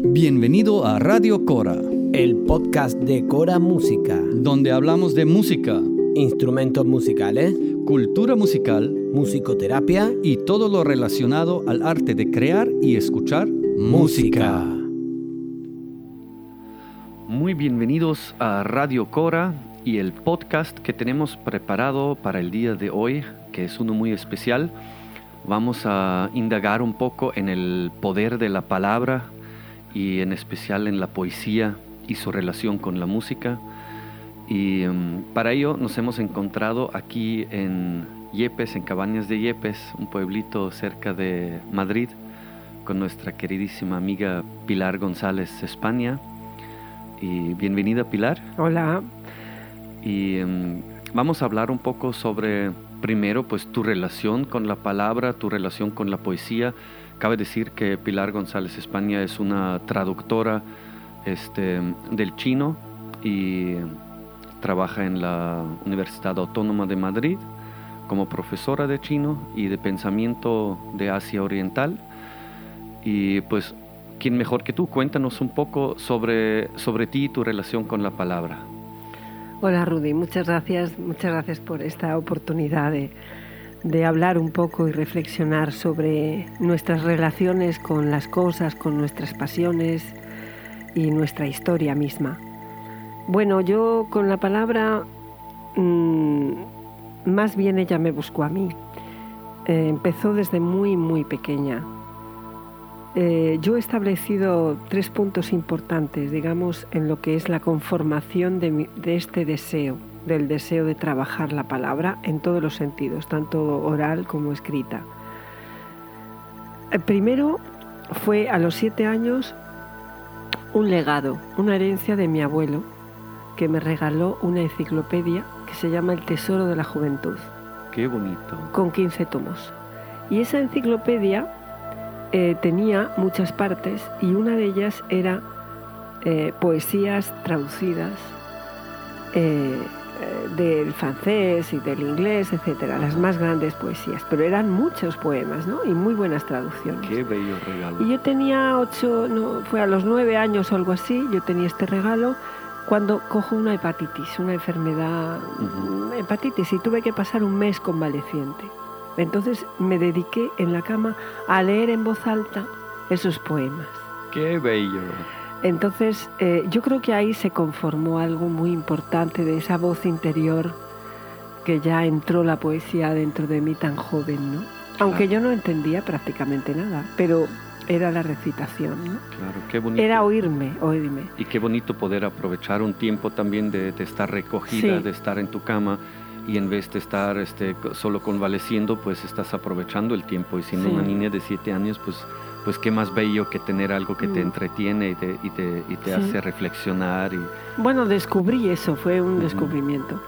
Bienvenido a Radio Cora, el podcast de Cora Música, donde hablamos de música, instrumentos musicales, cultura musical, musicoterapia y todo lo relacionado al arte de crear y escuchar música. Muy bienvenidos a Radio Cora y el podcast que tenemos preparado para el día de hoy, que es uno muy especial. Vamos a indagar un poco en el poder de la palabra y en especial en la poesía y su relación con la música. Y um, para ello nos hemos encontrado aquí en Yepes, en Cabañas de Yepes, un pueblito cerca de Madrid, con nuestra queridísima amiga Pilar González España. Y bienvenida Pilar. Hola. Y um, vamos a hablar un poco sobre, primero, pues tu relación con la palabra, tu relación con la poesía, Cabe decir que Pilar González España es una traductora este, del chino y trabaja en la Universidad Autónoma de Madrid como profesora de chino y de pensamiento de Asia Oriental. Y pues, ¿quién mejor que tú? Cuéntanos un poco sobre, sobre ti y tu relación con la palabra. Hola Rudy, muchas gracias, muchas gracias por esta oportunidad de hablar un poco y reflexionar sobre nuestras relaciones con las cosas, con nuestras pasiones y nuestra historia misma. Bueno, yo con la palabra, mm, más bien ella me buscó a mí. Eh, empezó desde muy, muy pequeña. Eh, yo he establecido tres puntos importantes, digamos, en lo que es la conformación de este deseo del deseo de trabajar la palabra en todos los sentidos, tanto oral como escrita. El primero fue a los siete años un legado, una herencia de mi abuelo, que me regaló una enciclopedia que se llama El Tesoro de la Juventud. Qué bonito. Con 15 tomos. Y esa enciclopedia eh, tenía muchas partes y una de ellas era eh, poesías traducidas, eh, del francés y del inglés, etcétera, las más grandes poesías, pero eran muchos poemas, ¿no? Y muy buenas traducciones. Qué bello regalo. Y yo tenía ocho, no, fue a los nueve años o algo así, yo tenía este regalo cuando cojo una hepatitis, una enfermedad, hepatitis, y tuve que pasar un mes convaleciente. Entonces me dediqué en la cama a leer en voz alta esos poemas. Qué bello. Entonces, eh, yo creo que ahí se conformó algo muy importante de esa voz interior que ya entró la poesía dentro de mí tan joven, ¿no? Aunque yo no entendía prácticamente nada, pero era la recitación, ¿no? Claro, qué bonito. Era oírme, oírme. Y qué bonito poder aprovechar un tiempo también de, estar recogida, de estar en tu cama y en vez de estar este, solo convaleciendo, pues estás aprovechando el tiempo. Y siendo una niña de siete años, pues pues qué más bello que tener algo que te mm. entretiene y te, y te, y te hace reflexionar. Y... Bueno, descubrí eso, fue un descubrimiento.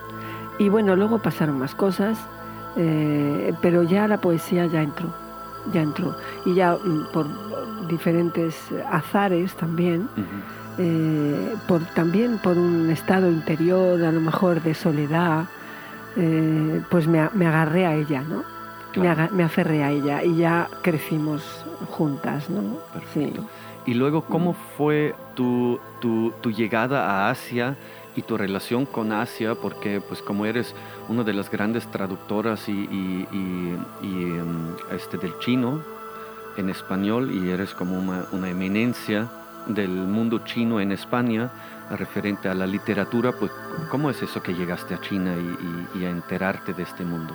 Y bueno, luego pasaron más cosas, eh, pero ya la poesía ya entró, ya entró. Y ya mm, por diferentes azares también, eh, por, también por un estado interior, a lo mejor de soledad, eh, pues me, me agarré a ella, ¿no? Me, aferré a ella y ya crecimos juntas, ¿no? Perfecto. Y luego, ¿cómo fue tu, tu, tu, llegada a Asia y tu relación con Asia? Porque, pues, como eres una de las grandes traductoras y, y, y, em, este, del chino en español y eres como una, una eminencia del mundo chino en España referente a la literatura, pues, ¿cómo es eso que llegaste a China y a enterarte de este mundo?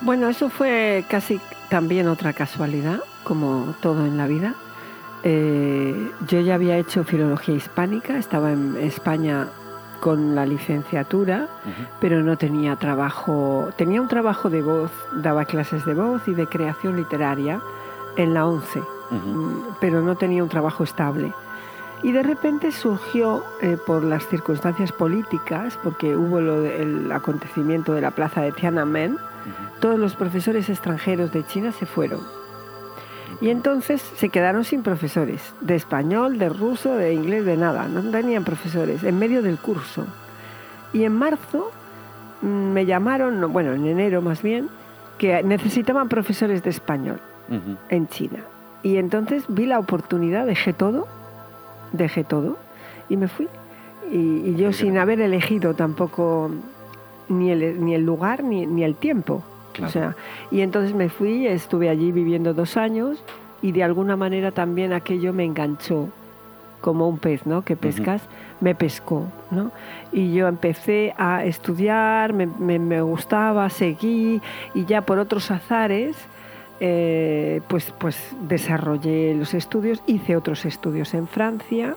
Bueno, eso fue casi también otra casualidad, como todo en la vida. Eh, yo ya había hecho filología hispánica, estaba en España con la licenciatura, pero no tenía trabajo, tenía un trabajo de voz, daba clases de voz y de creación literaria en la ONCE, mm, pero no tenía un trabajo estable. Y de repente surgió eh, por las circunstancias políticas, porque hubo el acontecimiento de la plaza de Tiananmen, todos los profesores extranjeros de China se fueron. Y entonces se quedaron sin profesores, de español, de ruso, de inglés, de nada, no tenían profesores, en medio del curso. Y en marzo mm, me llamaron, bueno, en enero más bien, que necesitaban profesores de español en China. Y entonces vi la oportunidad, dejé todo dejé todo y me fui. Y, yo sin haber elegido tampoco ni el, ni el lugar ni, ni el tiempo. O sea, y entonces me fui, estuve allí viviendo dos años y de alguna manera también aquello me enganchó como un pez, ¿no? Que pescas, me pescó, ¿no? Y yo empecé a estudiar, me, me, gustaba, seguí y ya por otros azares, eh, pues, pues desarrollé los estudios, hice otros estudios en Francia,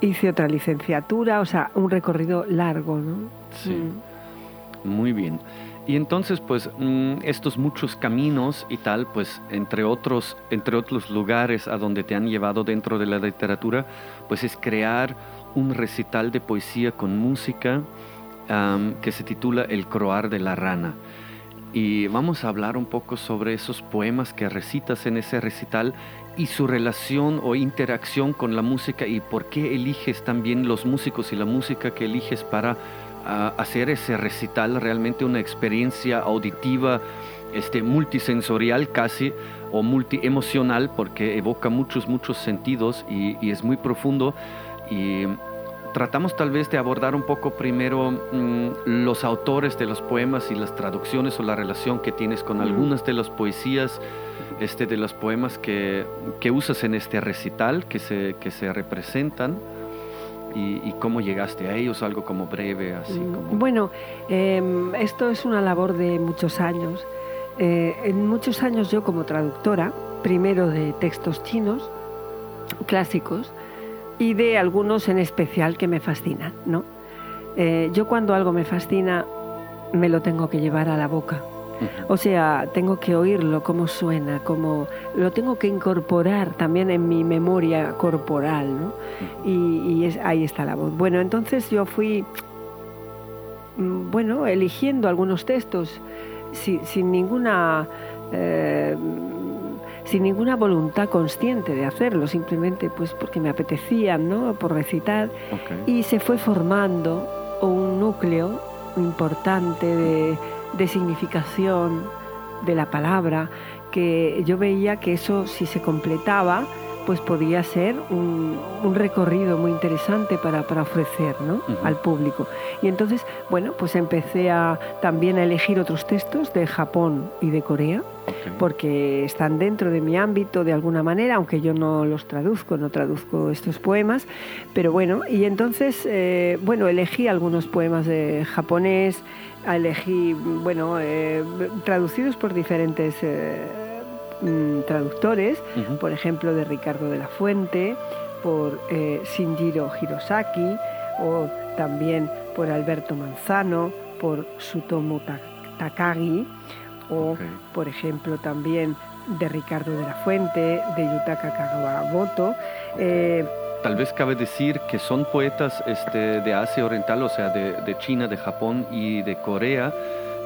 hice otra licenciatura, o sea, un recorrido largo, ¿no? Sí. Mm. Muy bien. Y entonces, pues, mm, estos muchos caminos y tal, pues, entre otros, entre otros lugares a donde te han llevado dentro de la literatura, pues es crear un recital de poesía con música que se titula El croar de la rana. Y vamos a hablar un poco sobre esos poemas que recitas en ese recital y su relación o interacción con la música y por qué eliges también los músicos y la música que eliges para hacer ese recital realmente una experiencia auditiva, este, multisensorial casi, o multiemocional, porque evoca muchos, muchos sentidos y, es muy profundo. Y tratamos tal vez de abordar un poco primero mm, los autores de los poemas y las traducciones o la relación que tienes con algunas de las poesías, este, de los poemas que, que usas en este recital, que se, que se representan y, cómo llegaste a ellos, algo como breve, así mm, como... Bueno, em, esto es una labor de muchos años. Eh, en muchos años yo como traductora, primero de textos chinos, clásicos, y de algunos en especial que me fascinan, ¿no? Eh, yo cuando algo me fascina, me lo tengo que llevar a la boca o sea, tengo que oírlo, cómo suena, cómo lo tengo que incorporar también en mi memoria corporal, ¿no? Y, ahí está la voz. Bueno, entonces yo fui, mm, bueno, eligiendo algunos textos sin, ninguna... Eh, sin ninguna voluntad consciente de hacerlo, simplemente pues porque me apetecían, ¿no? Por recitar. Y se fue formando un núcleo importante de, de significación de la palabra, que yo veía que eso si se completaba, pues podía ser un, recorrido muy interesante para, ofrecer al público. Y entonces, bueno, pues empecé a, también a elegir otros textos de Japón y de Corea, porque están dentro de mi ámbito de alguna manera, aunque yo no los traduzco, no traduzco estos poemas, pero bueno, y entonces, eh, bueno, elegí algunos poemas de japonés, elegí, bueno, eh, traducidos por diferentes... Eh, Mm, traductores, por ejemplo, de Ricardo de la Fuente, por eh, Shinjiro Hirosaki, o también por Alberto Manzano, por Sutomo Takagi, o por ejemplo también de Ricardo de la Fuente, de Yutaka Kagawamoto. Eh, Tal vez cabe decir que son poetas este, de Asia Oriental, o sea, de, de China, de Japón y de Corea,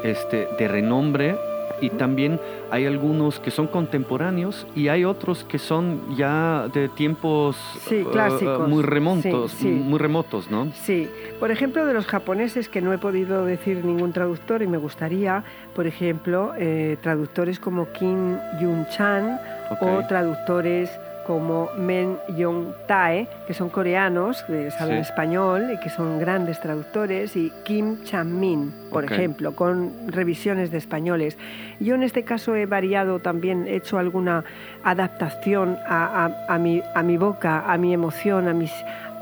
este, de renombre. Y también hay algunos que son contemporáneos y hay otros que son ya de tiempos sí, uh, muy remotos, muy remotos, ¿no? Sí, por ejemplo de los japoneses que no he podido decir ningún traductor y me gustaría, por ejemplo, eh, traductores como Kim Yun Chan o traductores como Men Yong Tae, que son coreanos, que saben español y que son grandes traductores, y Kim Chan Min, por ejemplo, con revisiones de españoles. Yo en este caso he variado también, he hecho alguna adaptación a, mi, a mi boca, a mi emoción, a mis,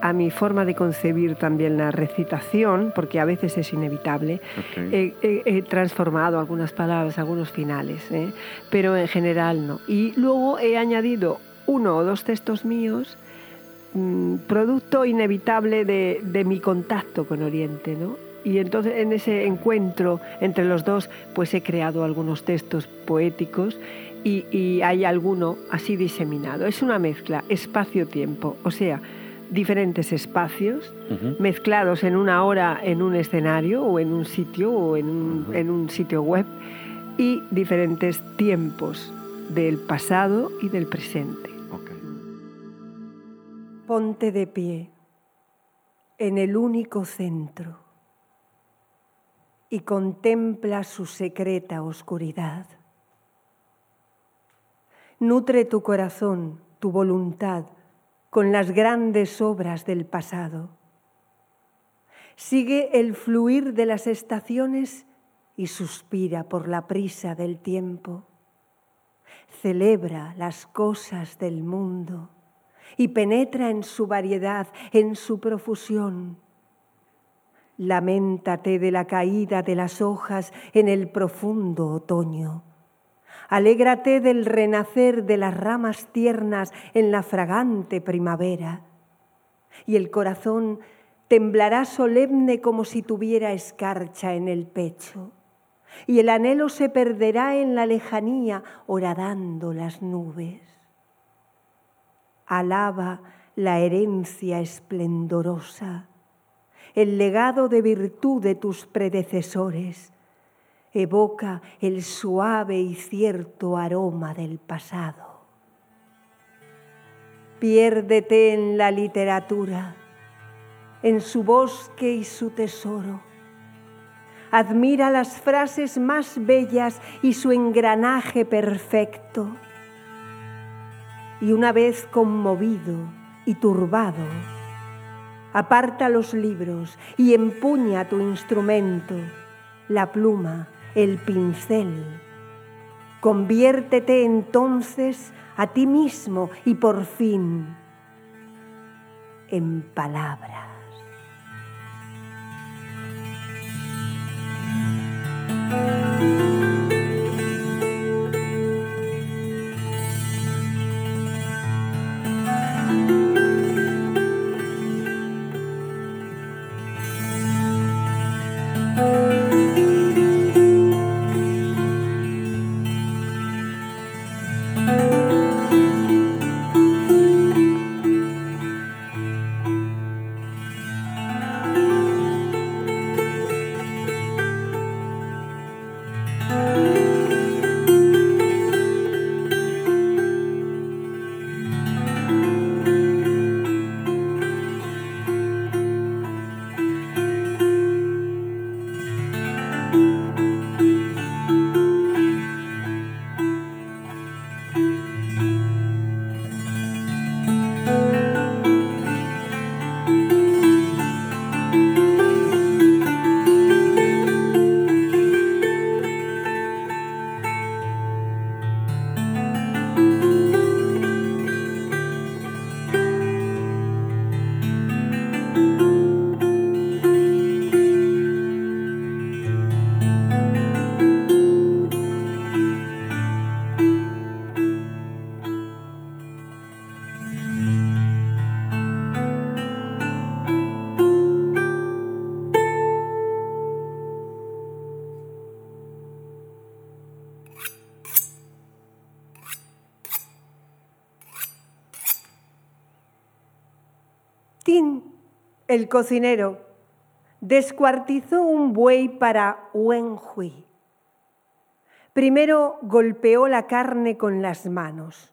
a mi forma de concebir también la recitación, porque a veces es inevitable. He, transformado algunas palabras, algunos finales, ¿eh? pero en general no. Y luego he añadido uno o dos textos míos, mm, producto inevitable de, mi contacto con Oriente, ¿no? Y entonces en ese encuentro entre los dos, pues he creado algunos textos poéticos y, hay alguno así diseminado. Es una mezcla, espacio-tiempo, o sea, diferentes espacios mezclados en una hora en un escenario o en un sitio o en un sitio web y diferentes tiempos del pasado y del presente. Ponte de pie en el único centro y contempla su secreta oscuridad. Nutre tu corazón, tu voluntad, con las grandes obras del pasado. Sigue el fluir de las estaciones y suspira por la prisa del tiempo. Celebra las cosas del mundo y penetra en su variedad, en su profusión. Lamentate de la caída de las hojas en el profundo otoño. Alégrate del renacer de las ramas tiernas en la fragante primavera. Y el corazón temblará solemne como si tuviera escarcha en el pecho. Y el anhelo se perderá en la lejanía horadando las nubes. Alaba la herencia esplendorosa, el legado de virtud de tus predecesores evoca el suave y cierto aroma del pasado. Piérdete en la literatura, en su bosque y su tesoro. Admira las frases más bellas y su engranaje perfecto. Y una vez conmovido y turbado, aparta los libros y empuña tu instrumento, la pluma, el pincel. Conviértete entonces a ti mismo y por fin en palabras. El cocinero, descuartizó un buey para Wen Hui. Primero golpeó la carne con las manos,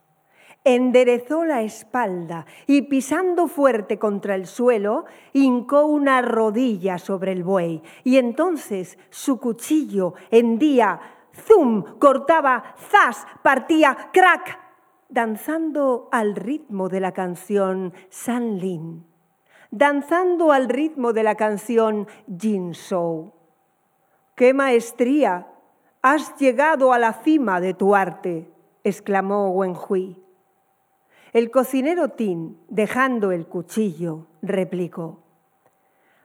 enderezó la espalda y pisando fuerte contra el suelo, hincó una rodilla sobre el buey. Y entonces su cuchillo hendía, zum, cortaba, zas, partía, crack, danzando al ritmo de la canción San Lin danzando al ritmo de la canción Jin Shou. ¡Qué maestría! Has llegado a la cima de tu arte, exclamó Wen Hui. El cocinero Tin, dejando el cuchillo, replicó: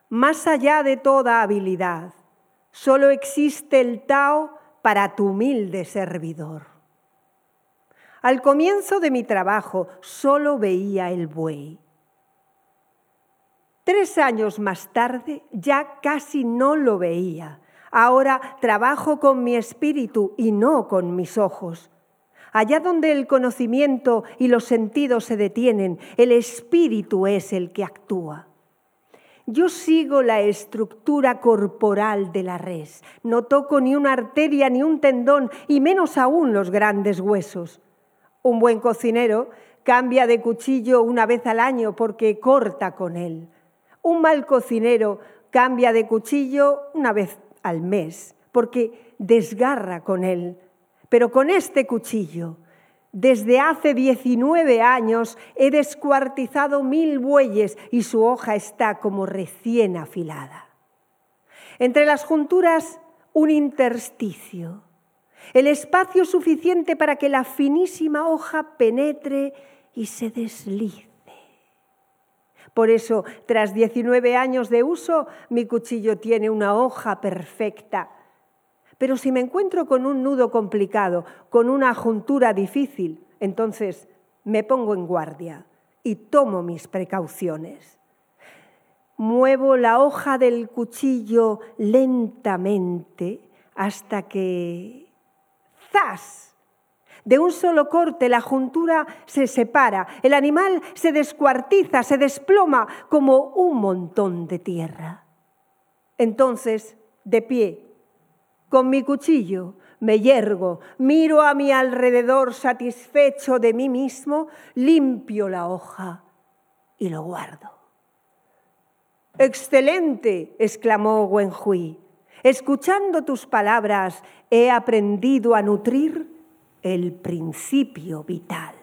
Más allá de toda habilidad, solo existe el Tao para tu humilde servidor. Al comienzo de mi trabajo solo veía el buey. Tres años más tarde ya casi no lo veía. Ahora trabajo con mi espíritu y no con mis ojos. Allá donde el conocimiento y los sentidos se detienen, el espíritu es el que actúa. Yo sigo la estructura corporal de la res. No toco ni una arteria ni un tendón y menos aún los grandes huesos. Un buen cocinero cambia de cuchillo una vez al año porque corta con él. Un mal cocinero cambia de cuchillo una vez al mes porque desgarra con él. Pero con este cuchillo Desde hace 19 años he descuartizado mil bueyes y su hoja está como recién afilada. Entre las junturas, un intersticio, el espacio suficiente para que la finísima hoja penetre y se deslice. Por eso, tras 19 años de uso, mi cuchillo tiene una hoja perfecta. Pero si me encuentro con un nudo complicado, con una juntura difícil, entonces me pongo en guardia y tomo mis precauciones. Muevo la hoja del cuchillo lentamente hasta que... ¡Zas! De un solo corte la juntura se separa, el animal se descuartiza, se desploma como un montón de tierra. Entonces, de pie, con mi cuchillo, me yergo, miro a mi alrededor satisfecho de mí mismo, limpio la hoja y lo guardo. Excelente, exclamó Wenhui. Escuchando tus palabras, he aprendido a nutrir el principio vital.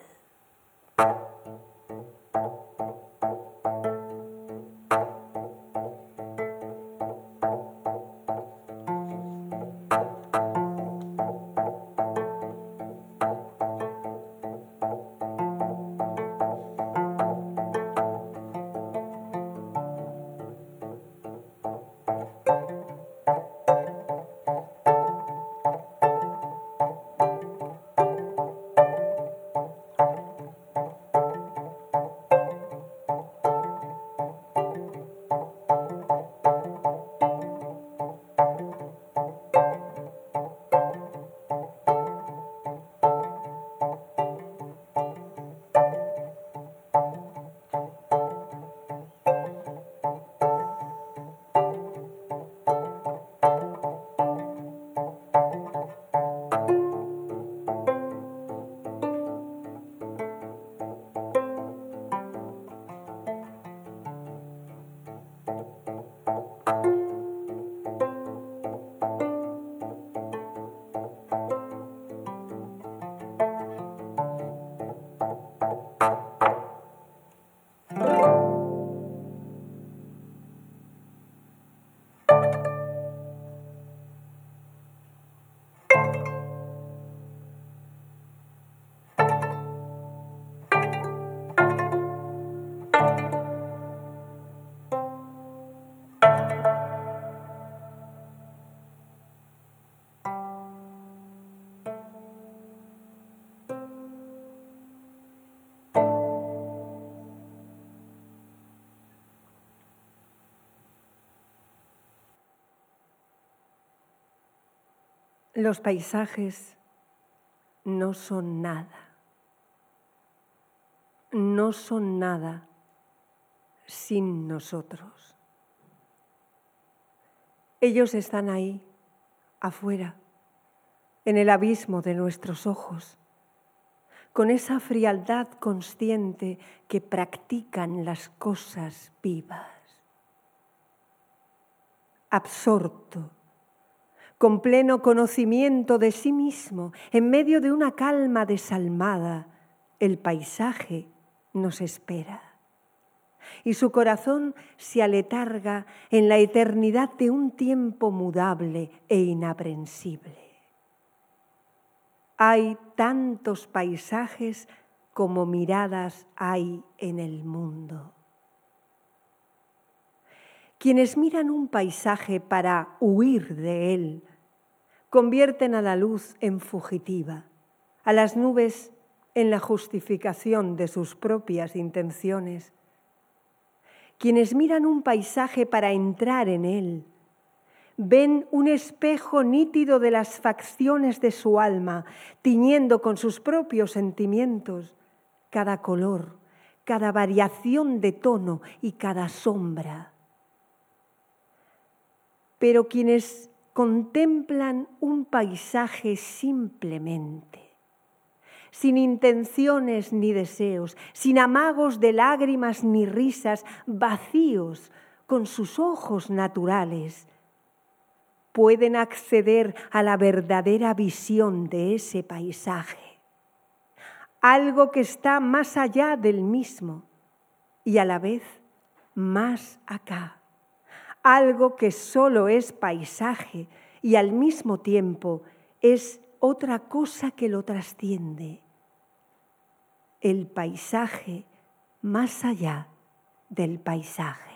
Los paisajes no son nada. No son nada sin nosotros. Ellos están ahí, afuera, en el abismo de nuestros ojos, con esa frialdad consciente que practican las cosas vivas. Absorto con pleno conocimiento de sí mismo, en medio de una calma desalmada, el paisaje nos espera. Y su corazón se aletarga en la eternidad de un tiempo mudable e inaprensible. Hay tantos paisajes como miradas hay en el mundo. Quienes miran un paisaje para huir de él, convierten a la luz en fugitiva, a las nubes en la justificación de sus propias intenciones. Quienes miran un paisaje para entrar en él, ven un espejo nítido de las facciones de su alma, tiñendo con sus propios sentimientos cada color, cada variación de tono y cada sombra pero quienes contemplan un paisaje simplemente, sin intenciones ni deseos, sin amagos de lágrimas ni risas, vacíos con sus ojos naturales, pueden acceder a la verdadera visión de ese paisaje, algo que está más allá del mismo y a la vez más acá, algo que solo es paisaje y al mismo tiempo es otra cosa que lo trasciende, el paisaje más allá del paisaje.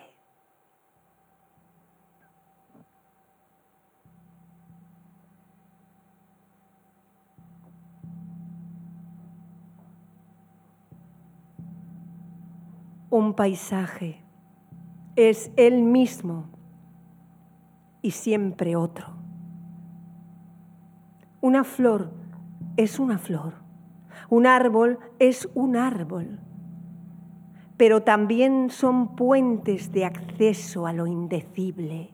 Un paisaje es él mismo y siempre otro. Una flor es una flor, un árbol es un árbol, pero también son puentes de acceso a lo indecible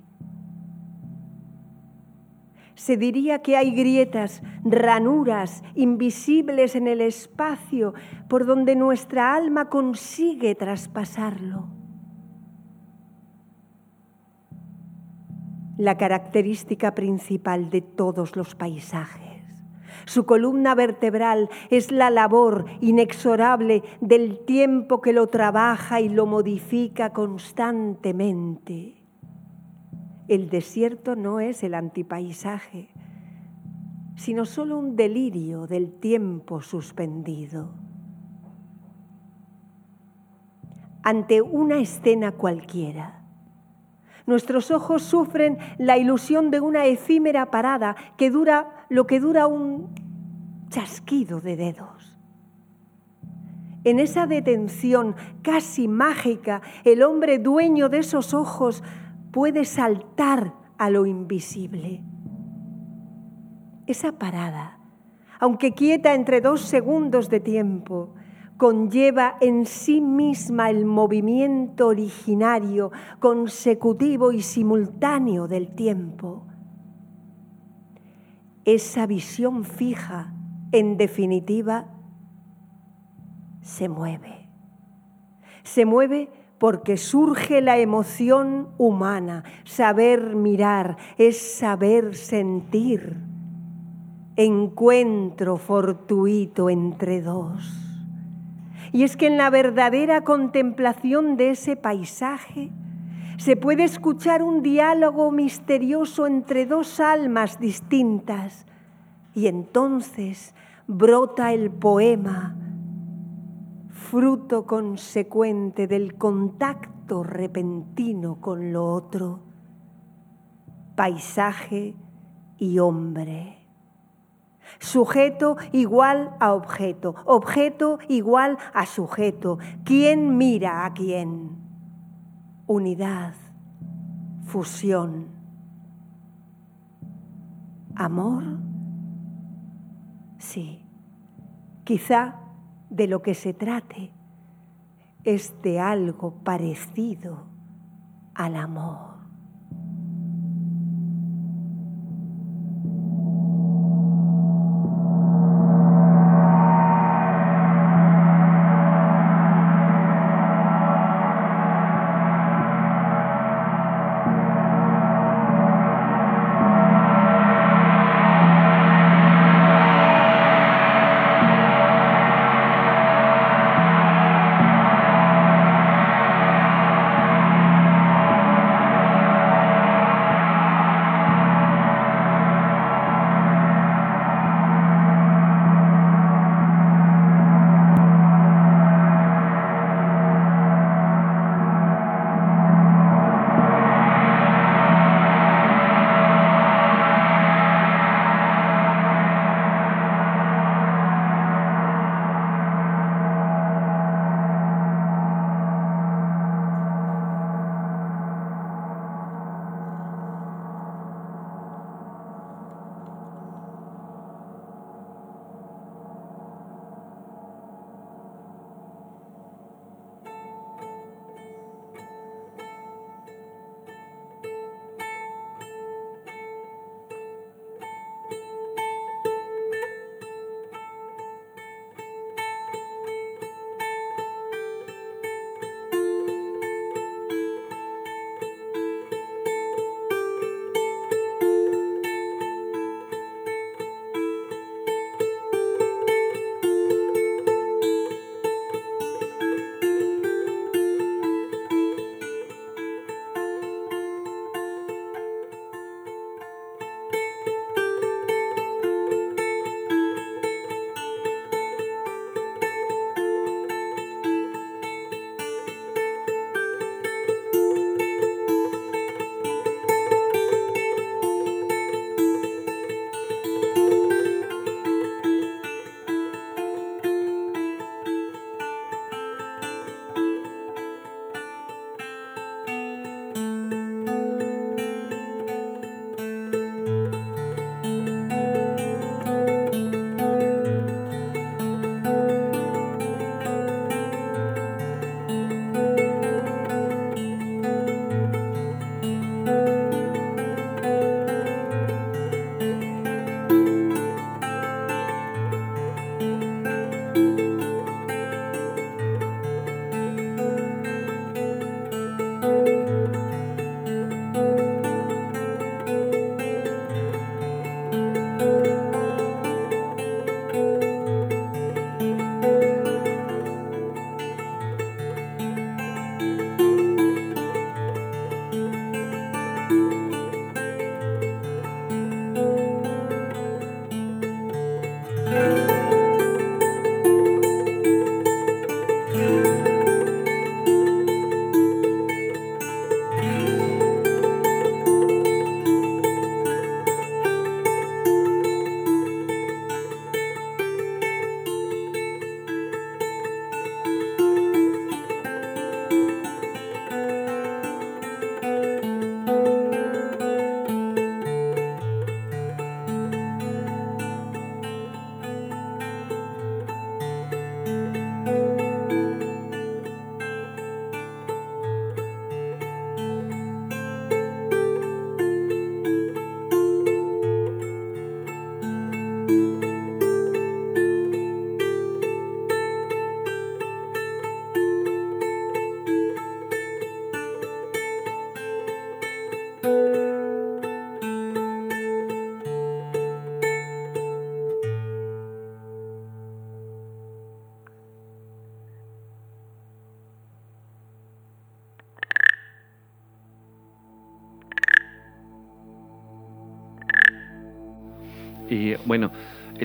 se diría que hay grietas, ranuras invisibles en el espacio por donde nuestra alma consigue traspasarlo. La característica principal de todos los paisajes, su columna vertebral es la labor inexorable del tiempo que lo trabaja y lo modifica constantemente el desierto no es el antipaisaje, sino solo un delirio del tiempo suspendido. Ante una escena cualquiera, nuestros ojos sufren la ilusión de una efímera parada que dura lo que dura un chasquido de dedos. En esa detención casi mágica, el hombre dueño de esos ojos puede saltar a lo invisible. Esa parada, aunque quieta entre dos segundos de tiempo, conlleva en sí misma el movimiento originario, consecutivo y simultáneo del tiempo. Esa visión fija, en definitiva, se mueve. Se mueve porque surge la emoción humana. Saber mirar es saber sentir. Encuentro fortuito entre dos. Y es que en la verdadera contemplación de ese paisaje se puede escuchar un diálogo misterioso entre dos almas distintas y entonces brota el poema fruto consecuente del contacto repentino con lo otro, paisaje y hombre. Sujeto igual a objeto, objeto igual a sujeto. ¿Quién mira a quién? Unidad, fusión. ¿Amor? Sí, quizá de lo que se trate es de algo parecido al amor.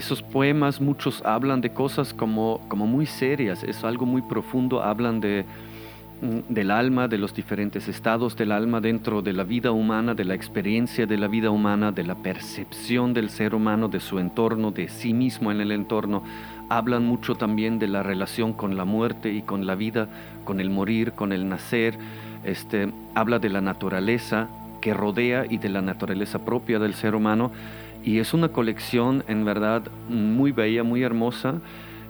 Esos poemas, muchos hablan de cosas como, como muy serias, es algo muy profundo, hablan de, mm, del alma, de los diferentes estados del alma dentro de la vida humana, de la experiencia de la vida humana, de la percepción del ser humano, de su entorno, de sí mismo en el entorno. Hablan mucho también de la relación con la muerte y con la vida, con el morir, con el nacer. Este, habla de la naturaleza que rodea y de la naturaleza propia del ser humano y es una colección en verdad muy bella, muy hermosa.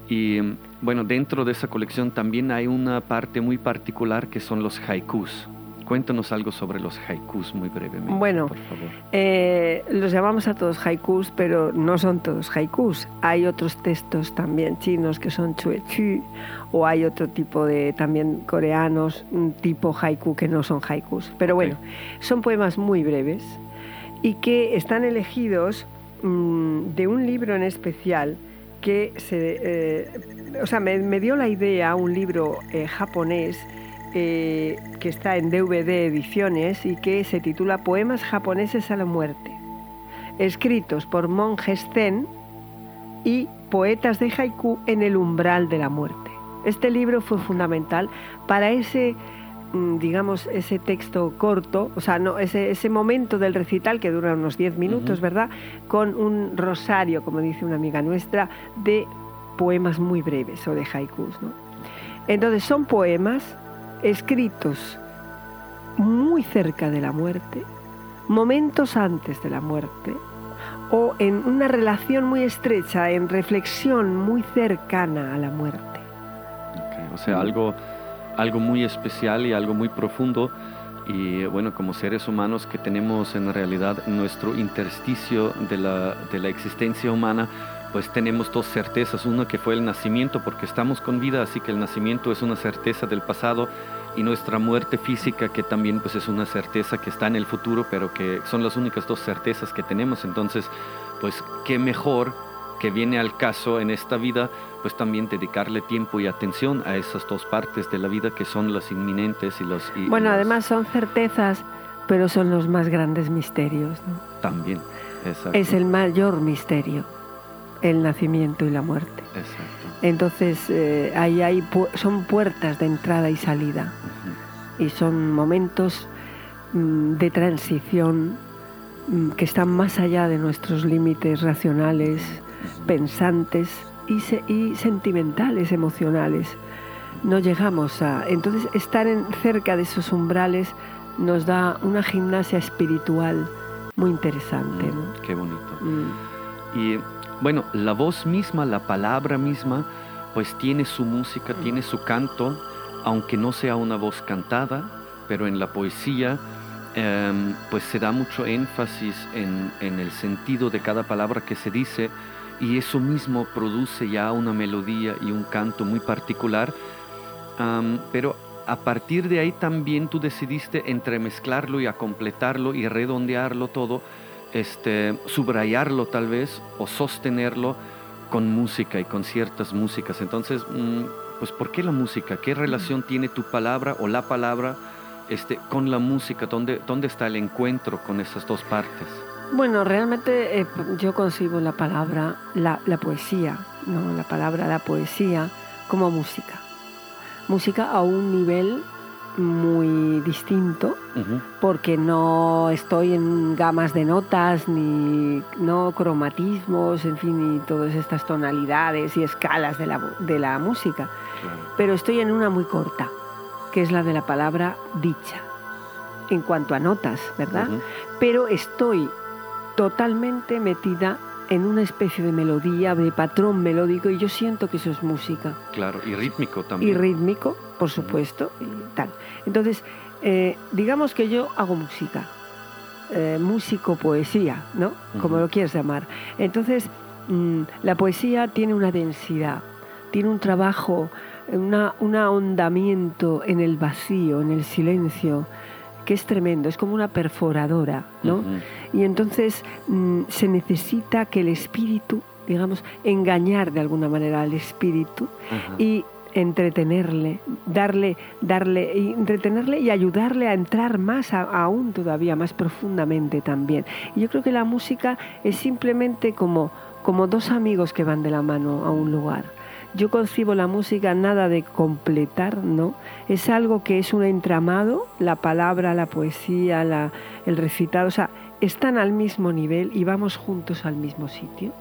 Y bueno, dentro de esa colección también hay una parte muy particular que son los haikus. Cuéntanos algo sobre los haikus muy brevemente. Bueno, por favor. Eh, los llamamos a todos haikus, pero no son todos haikus. Hay otros textos también chinos que son chuechu, o hay otro tipo de también coreanos, tipo haiku que no son haikus. Pero bueno, son poemas muy breves y que están elegidos mmm, de un libro en especial que se, eh, o sea, me, dio la idea, un libro eh, japonés eh, que está en DVD Ediciones y que se titula Poemas japoneses a la muerte, escritos por monjes zen y poetas de haiku en el umbral de la muerte. Este libro fue fundamental para ese Mm, digamos, ese texto corto, o sea, no, ese, ese momento del recital que dura unos 10 minutos, uh -huh. ¿verdad? Con un rosario, como dice una amiga nuestra, de poemas muy breves o de haikus, ¿no? Entonces son poemas escritos muy cerca de la muerte, momentos antes de la muerte, o en una relación muy estrecha, en reflexión muy cercana a la muerte. Okay, o sea, algo algo muy especial y algo muy profundo. Y bueno, como seres humanos que tenemos en realidad nuestro intersticio de la, de la existencia humana, pues tenemos dos certezas. Una que fue el nacimiento, porque estamos con vida, así que el nacimiento es una certeza del pasado y nuestra muerte física que también pues es una certeza que está en el futuro, pero que son las únicas dos certezas que tenemos. Entonces, pues qué mejor que viene al caso en esta vida, pues también dedicarle tiempo y atención a esas dos partes de la vida que son las inminentes y los... Y, bueno, y los... además son certezas, pero son los más grandes misterios. ¿no? También, exacto. Es el mayor misterio, el nacimiento y la muerte. Exacto. Entonces, eh, ahí hay pu son puertas de entrada y salida. Uh -huh. Y son momentos mmm, de transición mmm, que están más allá de nuestros límites racionales, pensantes y, se, y, sentimentales, emocionales. No llegamos a... Entonces, estar en, cerca de esos umbrales nos da una gimnasia espiritual muy interesante. Mm, ¿no? Qué bonito. Mm. Y bueno, la voz misma, la palabra misma, pues tiene su música, mm. tiene su canto, aunque no sea una voz cantada, pero en la poesía eh, pues se da mucho énfasis en, en el sentido de cada palabra que se dice y eso mismo produce ya una melodía y un canto muy particular, um, pero a partir de ahí también tú decidiste entremezclarlo y a completarlo y redondearlo todo, este, subrayarlo tal vez o sostenerlo con música y con ciertas músicas. Entonces, mm, pues ¿por qué la música? ¿Qué relación tiene tu palabra o la palabra este, con la música? ¿Dónde, ¿Dónde está el encuentro con esas dos partes? Bueno, realmente eh, yo concibo la palabra, la, la, poesía, ¿no? la palabra, la poesía, como música. Música a un nivel muy distinto, uh -huh. porque no estoy en gamas de notas, ni no cromatismos, en fin, ni todas estas tonalidades y escalas de la, de la música. Claro. Pero estoy en una muy corta, que es la de la palabra dicha, en cuanto a notas, ¿verdad? Uh -huh. Pero estoy totalmente metida en una especie de melodía, de patrón melódico, y yo siento que eso es música. Claro, y rítmico también. Y rítmico, por supuesto, y tal. Entonces, eh, digamos que yo hago música, eh, músico, poesía, ¿no? Como uh -huh. lo quieras llamar. Entonces, mmm, la poesía tiene una densidad, tiene un trabajo, una, un ahondamiento en el vacío, en el silencio, que es tremendo, es como una perforadora, ¿no? Uh -huh. Y entonces mmm, se necesita que el espíritu, digamos, engañar de alguna manera al espíritu uh -huh. y entretenerle, darle, darle, entretenerle y ayudarle a entrar más, aún todavía más profundamente también. Y yo creo que la música es simplemente como, como dos amigos que van de la mano a un lugar. Yo concibo la música nada de completar, ¿no? Es algo que es un entramado, la palabra, la poesía, la, el recitado, o sea, están al mismo nivel y vamos juntos al mismo sitio,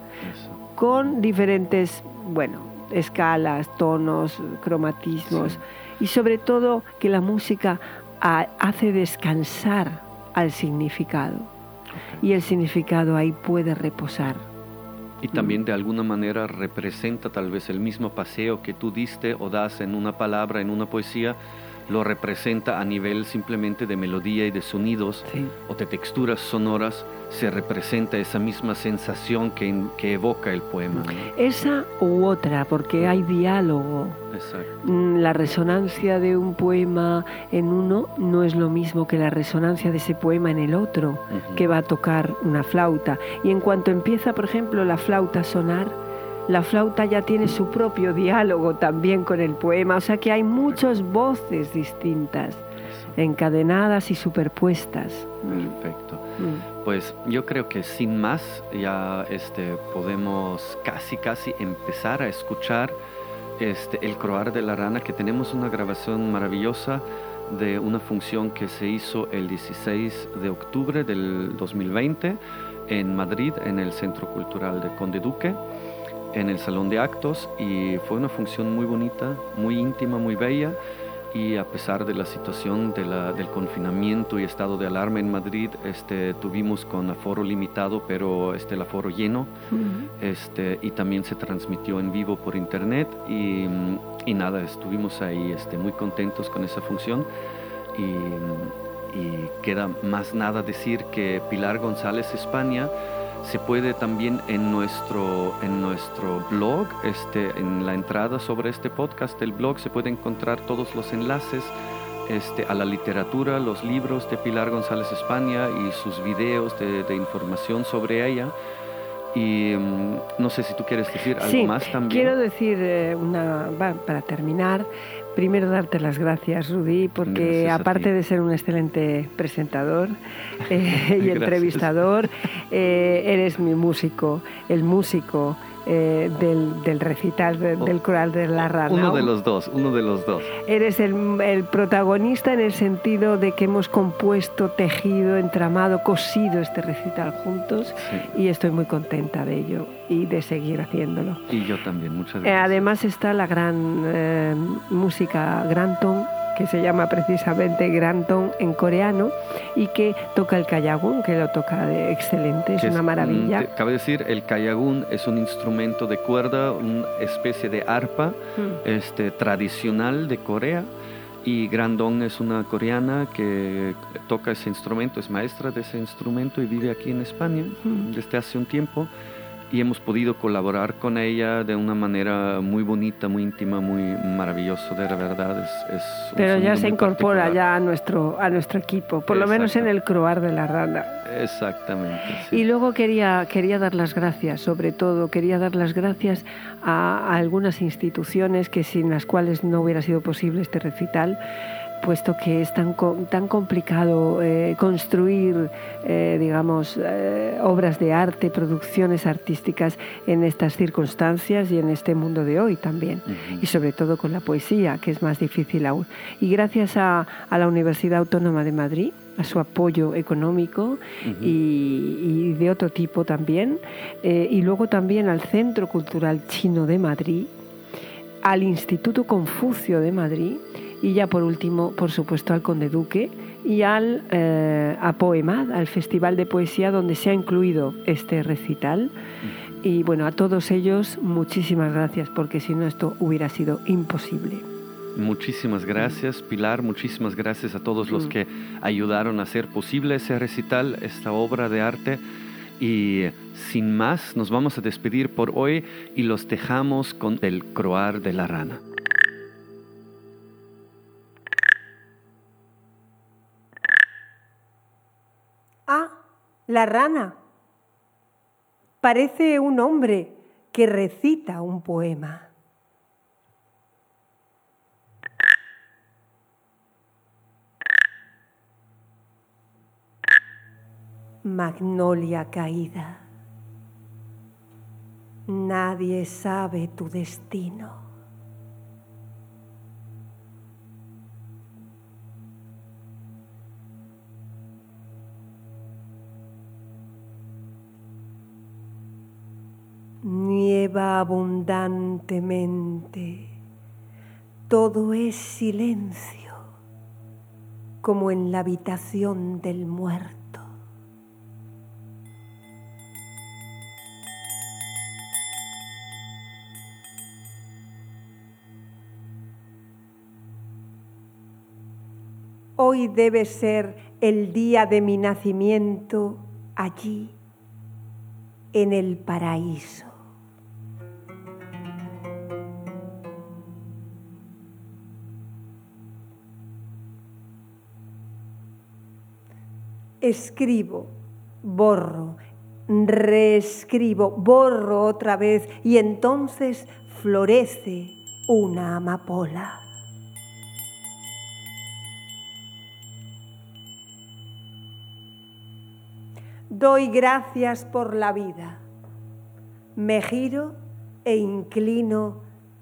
con diferentes, bueno, escalas, tonos, cromatismos y sobre todo que la música hace descansar al significado. Y el significado ahí puede reposar. Y también de alguna manera representa tal vez el mismo paseo que tú diste o das en una palabra, en una poesía, lo representa a nivel simplemente de melodía y de sonidos o de texturas sonoras, se representa esa misma sensación que, que evoca el poema. Esa u otra, porque hay diálogo. Exacto. Mm, la resonancia de un poema en uno no es lo mismo que la resonancia de ese poema en el otro, que va a tocar una flauta. Y en cuanto empieza, por ejemplo, la flauta a sonar, la flauta ya tiene su propio diálogo también con el poema, o sea que hay muchas voces distintas, encadenadas y superpuestas. Perfecto. Mm. Pues yo creo que sin más ya este, podemos casi casi empezar a escuchar este, el croar de la rana, que tenemos una grabación maravillosa de una función que se hizo el 16 de octubre del 2020 en Madrid, en el Centro Cultural de Conde Duque en el salón de actos y fue una función muy bonita, muy íntima, muy bella. Y a pesar de la situación del confinamiento y estado de alarma en Madrid, este, tuvimos con aforo limitado, pero este, el aforo lleno, este, y también se transmitió en vivo por internet, y, y nada, estuvimos ahí este, muy contentos con esa función, y, y queda más nada decir que Pilar González España, se puede también en nuestro, en nuestro blog, este, en la entrada sobre este podcast del blog, se puede encontrar todos los enlaces este, a la literatura, los libros de Pilar González España y sus videos de, información sobre ella. Y mm, no sé si tú quieres decir algo más también. Quiero decir, eh, una, para terminar, Primero darte las gracias, Rudy, porque aparte de ser un excelente presentador eh, y entrevistador, eh, eres mi músico, el músico eh, del, del, recital oh. del coral de la rana. Uno de los dos, uno de los dos. Eres el, el, protagonista en el sentido de que hemos compuesto, tejido, entramado, cosido este recital juntos y estoy muy contenta de ello y de seguir haciéndolo. Y yo también, muchas gracias. además está la gran eh, música Granton que se llama precisamente Granton en coreano y que toca el kayagun, que lo toca de excelente, es, una maravilla. cabe decir, el kayagun es un instrumento de cuerda, una especie de arpa mm. este, tradicional de Corea. Y Grandon es una coreana que toca ese instrumento, es maestra de ese instrumento y vive aquí en España mm. desde hace un tiempo y hemos podido colaborar con ella de una manera muy bonita, muy íntima, muy maravillosa, de la verdad. Es, Pero ya se incorpora ya a nuestro, a nuestro equipo, por lo menos en el croar de la rana. Exactamente. Y luego quería, quería dar las gracias, sobre todo, quería dar las gracias a, a algunas instituciones que sin las cuales no hubiera sido posible este recital puesto que es tan, tan complicado eh, construir, eh, digamos, eh, obras de arte, producciones artísticas en estas circunstancias y en este mundo de hoy también. Y sobre todo con la poesía, que es más difícil aún. Y gracias a, la Universidad Autónoma de Madrid, a su apoyo económico y, de otro tipo también, y luego también al Centro Cultural Chino de Madrid, al Instituto Confucio de Madrid, y ya por último, por supuesto, al Conde Duque y al, eh, a Poemad, al Festival de Poesía donde se ha incluido este recital. Y bueno, a todos ellos muchísimas gracias porque si no esto hubiera sido imposible. Muchísimas gracias, Pilar. Muchísimas gracias a todos los mm. que ayudaron a hacer posible ese recital, esta obra de arte. Y sin más, nos vamos a despedir por hoy y los dejamos con el croar de la rana. la rana. Parece un hombre que recita un poema. Magnolia caída. Nadie sabe tu destino. Abundantemente, todo es silencio, como en la habitación del muerto. Hoy debe ser el día de mi nacimiento allí, en el paraíso. Escribo, borro, reescribo, borro otra vez y entonces florece una amapola. Doy gracias por la vida. Me giro e inclino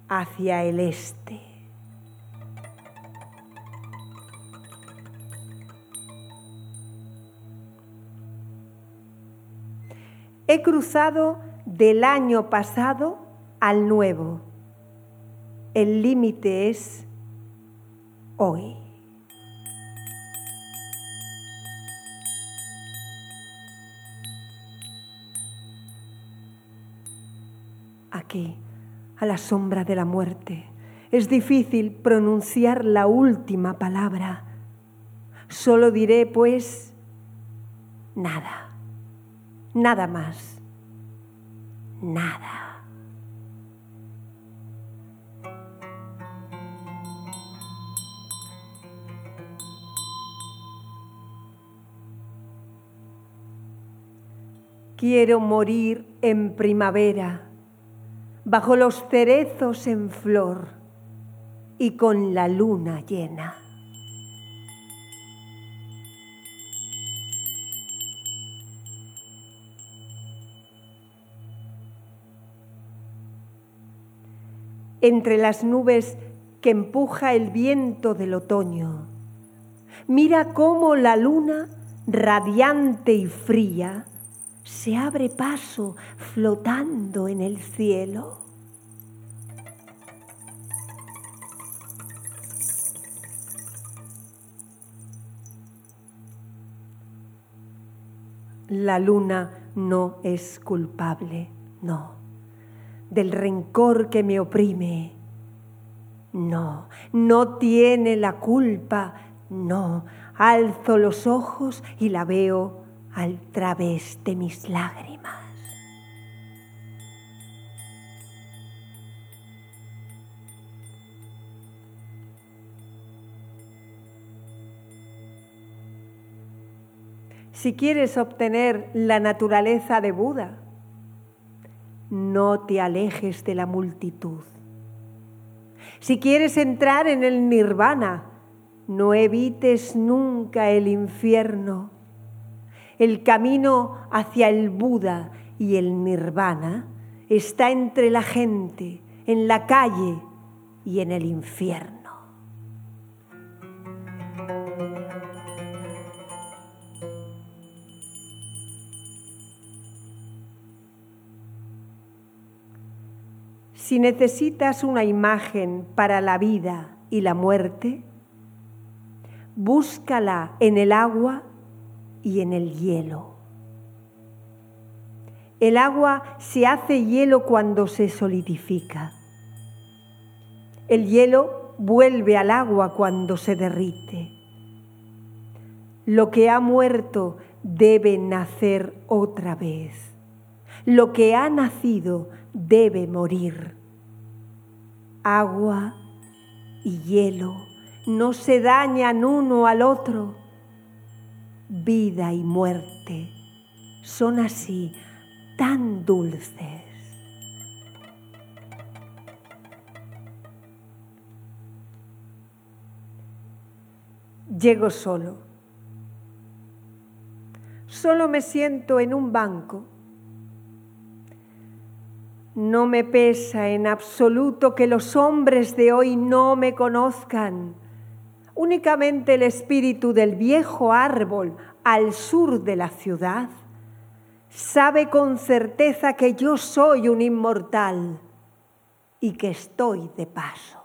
hacia el este. He cruzado del año pasado al nuevo. El límite es hoy. aquí, a la sombra de la muerte. Es difícil pronunciar la última palabra. Solo diré, pues, nada, nada más, nada. Quiero morir en primavera bajo los cerezos en flor y con la luna llena. Entre las nubes que empuja el viento del otoño, mira cómo la luna, radiante y fría, se abre paso flotando en el cielo. La luna no es culpable, no. Del rencor que me oprime, no. No tiene la culpa, no. Alzo los ojos y la veo al través de mis lágrimas. Si quieres obtener la naturaleza de Buda, no te alejes de la multitud. Si quieres entrar en el nirvana, no evites nunca el infierno el camino hacia el Buda y el Nirvana está entre la gente, en la calle y en el infierno. Si necesitas una imagen para la vida y la muerte, búscala en el agua y en el hielo. El agua se hace hielo cuando se solidifica. El hielo vuelve al agua cuando se derrite. Lo que ha muerto debe nacer otra vez. Lo que ha nacido debe morir. Agua y hielo no se dañan uno al otro vida y muerte son así tan dulces. Llego solo. solo me siento en un banco. No me pesa en absoluto que los hombres de hoy no me conozcan. Únicamente el espíritu del viejo árbol al sur de la ciudad sabe con certeza que yo soy un inmortal y que estoy de paso.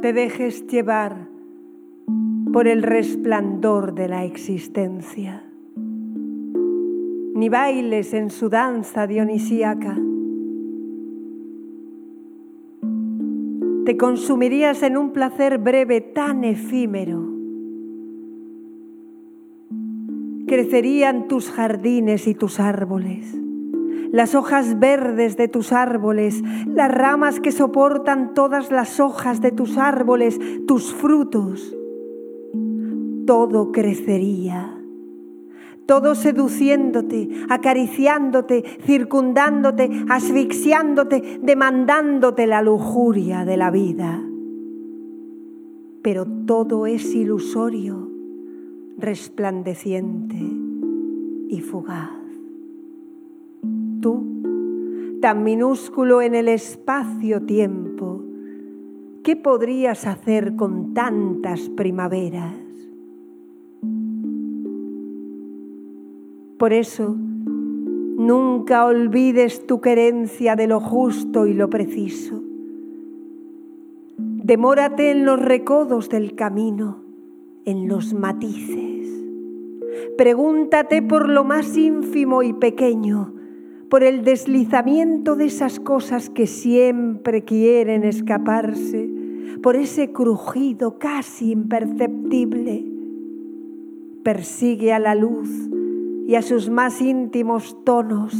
Te dejes llevar por el resplandor de la existencia, ni bailes en su danza dionisíaca. Te consumirías en un placer breve tan efímero. Crecerían tus jardines y tus árboles las hojas verdes de tus árboles, las ramas que soportan todas las hojas de tus árboles, tus frutos. Todo crecería, todo seduciéndote, acariciándote, circundándote, asfixiándote, demandándote la lujuria de la vida. Pero todo es ilusorio, resplandeciente y fugaz tú, tan minúsculo en el espacio-tiempo, ¿qué podrías hacer con tantas primaveras? Por eso, nunca olvides tu querencia de lo justo y lo preciso. Demórate en los recodos del camino, en los matices. Pregúntate por lo más ínfimo y pequeño, por el deslizamiento de esas cosas que siempre quieren escaparse, por ese crujido casi imperceptible. Persigue a la luz y a sus más íntimos tonos.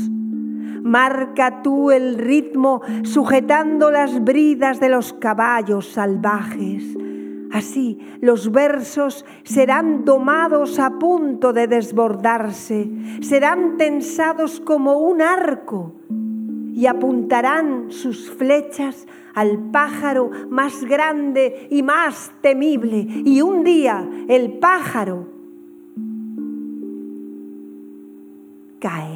Marca tú el ritmo sujetando las bridas de los caballos salvajes Así los versos serán domados a punto de desbordarse, serán tensados como un arco y apuntarán sus flechas al pájaro más grande y más temible. Y un día el pájaro caerá.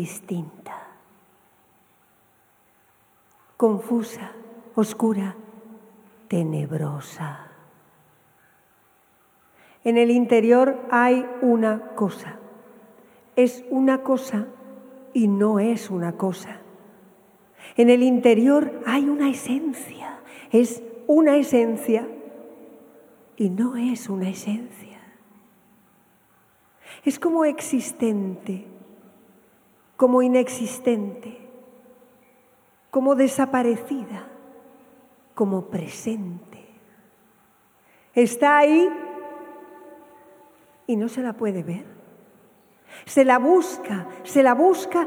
Indistinta, confusa, oscura, tenebrosa. En el interior hay una cosa. Es una cosa y no es una cosa. En el interior hay una esencia. Es una esencia y no es una esencia. Es como existente como inexistente, como desaparecida, como presente. Está ahí y no se la puede ver. Se la busca, se la busca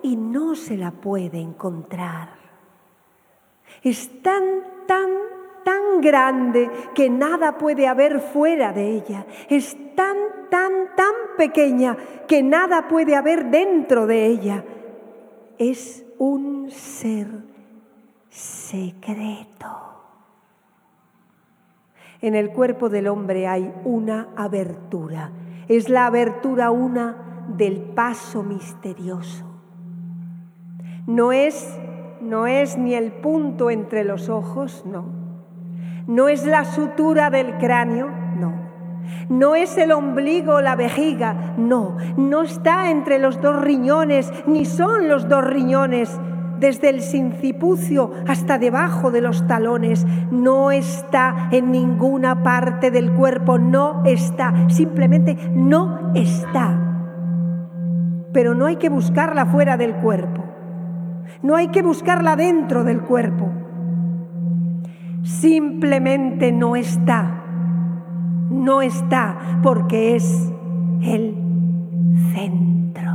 y no se la puede encontrar. Es tan, tan, tan grande que nada puede haber fuera de ella. Es tan, pequeña que nada puede haber dentro de ella. Es un ser secreto. En el cuerpo del hombre hay una abertura. Es la abertura una del paso misterioso. No es, no es ni el punto entre los ojos, no. No es la sutura del cráneo, no. Es el ombligo la vejiga, no. No está entre los dos riñones, ni son los dos riñones desde el sincipucio hasta debajo de los talones. No está en ninguna parte del cuerpo, no está, simplemente no está. Pero no hay que buscarla fuera del cuerpo, no hay que buscarla dentro del cuerpo. Simplemente no está, no está porque es el centro.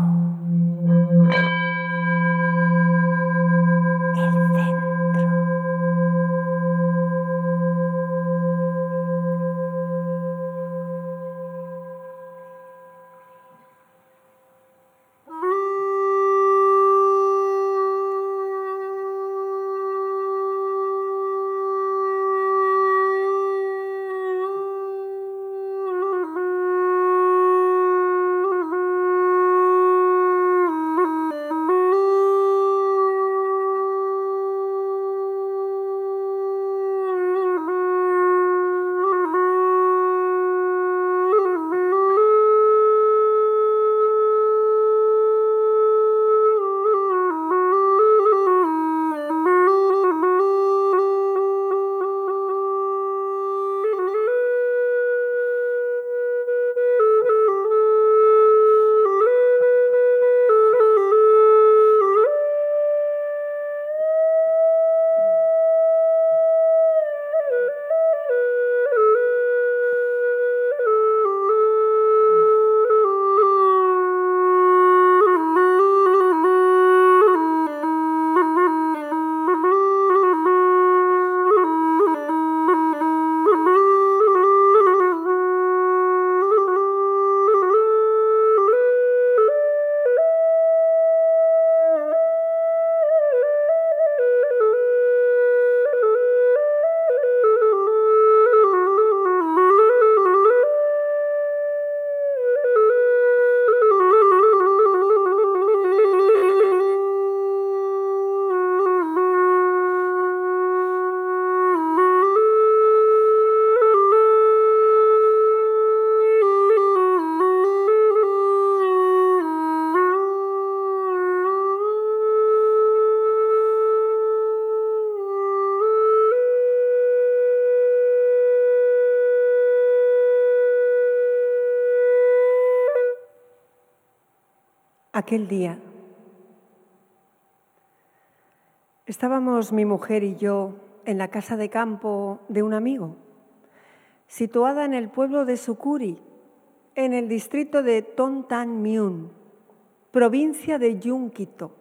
Aquel día. Estábamos mi mujer y yo en la casa de campo de un amigo, situada en el pueblo de Sukuri, en el distrito de Tontan provincia de Yunquito.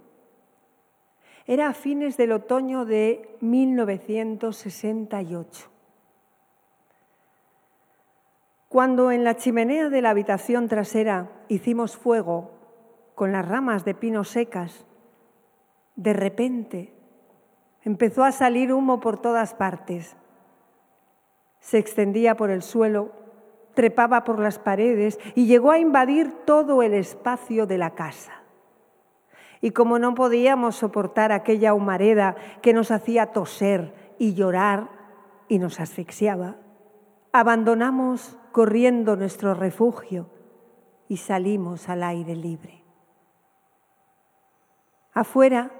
Era a fines del otoño de 1968. Cuando en la chimenea de la habitación trasera hicimos fuego con las ramas de pino secas, de repente empezó a salir humo por todas partes. Se extendía por el suelo, trepaba por las paredes y llegó a invadir todo el espacio de la casa. Y como no podíamos soportar aquella humareda que nos hacía toser y llorar y nos asfixiaba, abandonamos corriendo nuestro refugio y salimos al aire libre. Afuera,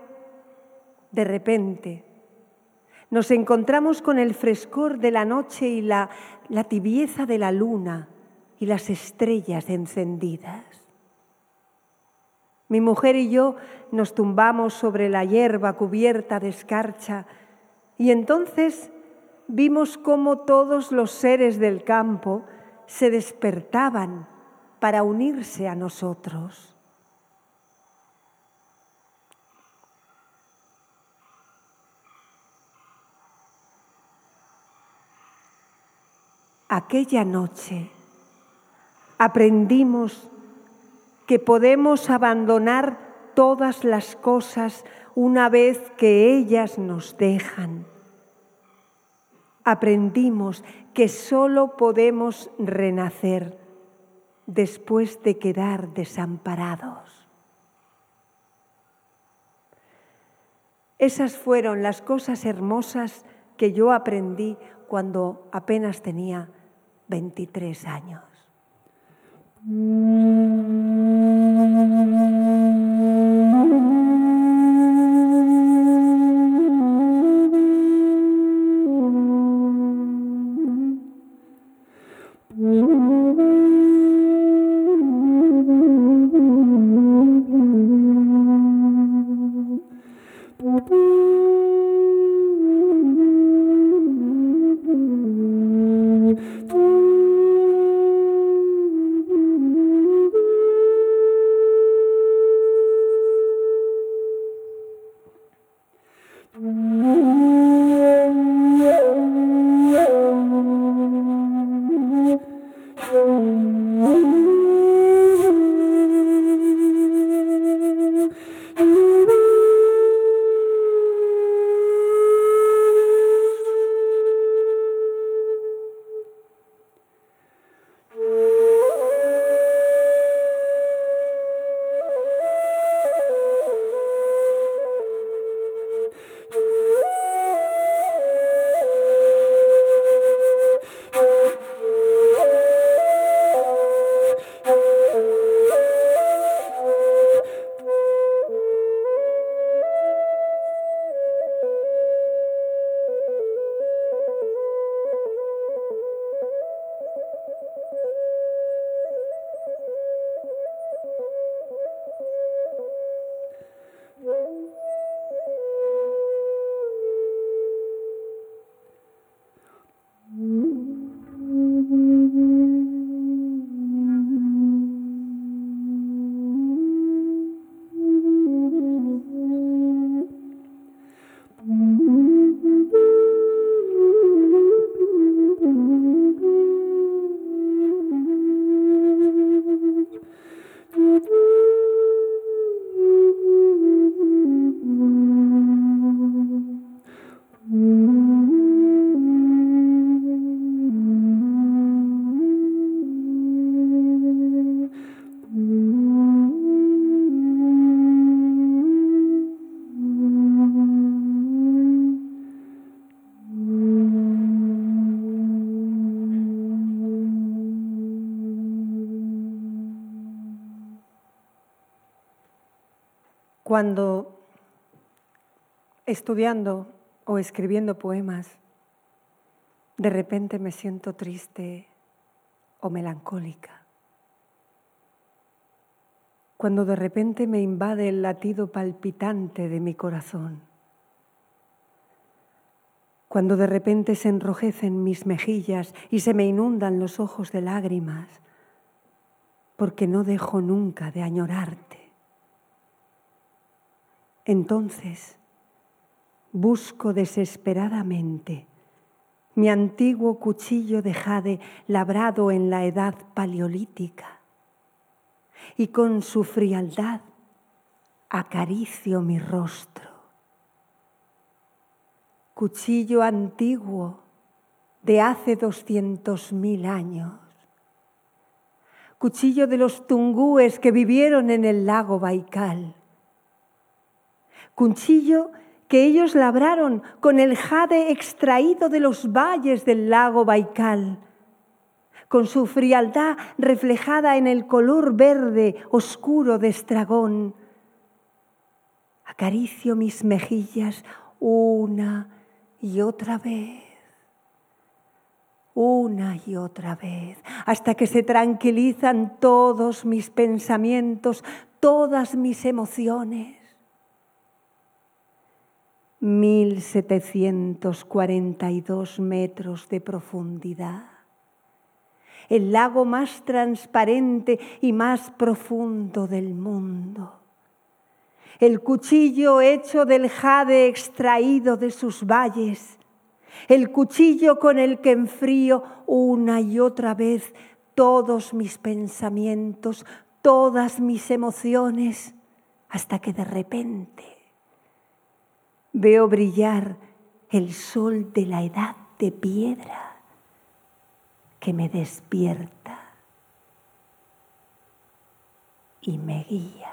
de repente, nos encontramos con el frescor de la noche y la, la tibieza de la luna y las estrellas encendidas. Mi mujer y yo nos tumbamos sobre la hierba cubierta de escarcha y entonces vimos cómo todos los seres del campo se despertaban para unirse a nosotros. Aquella noche aprendimos que podemos abandonar todas las cosas una vez que ellas nos dejan. Aprendimos que solo podemos renacer después de quedar desamparados. Esas fueron las cosas hermosas que yo aprendí cuando apenas tenía 23 años. Cuando estudiando o escribiendo poemas, de repente me siento triste o melancólica. Cuando de repente me invade el latido palpitante de mi corazón. Cuando de repente se enrojecen mis mejillas y se me inundan los ojos de lágrimas, porque no dejo nunca de añorarte entonces busco desesperadamente mi antiguo cuchillo de jade labrado en la edad paleolítica y con su frialdad acaricio mi rostro. Cuchillo antiguo de hace doscientos mil años. Cuchillo de los tungúes que vivieron en el lago Baikal cuchillo que ellos labraron con el jade extraído de los valles del lago Baikal, con su frialdad reflejada en el color verde oscuro de estragón. Acaricio mis mejillas una y otra vez, una y otra vez, hasta que se tranquilizan todos mis pensamientos, todas mis emociones. 1742 metros de profundidad. El lago más transparente y más profundo del mundo. El cuchillo hecho del jade extraído de sus valles. el cuchillo con el que enfrío una y otra vez todos mis pensamientos, todas mis emociones, hasta que de repente veo brillar el sol de la edad de piedra que me despierta y me guía.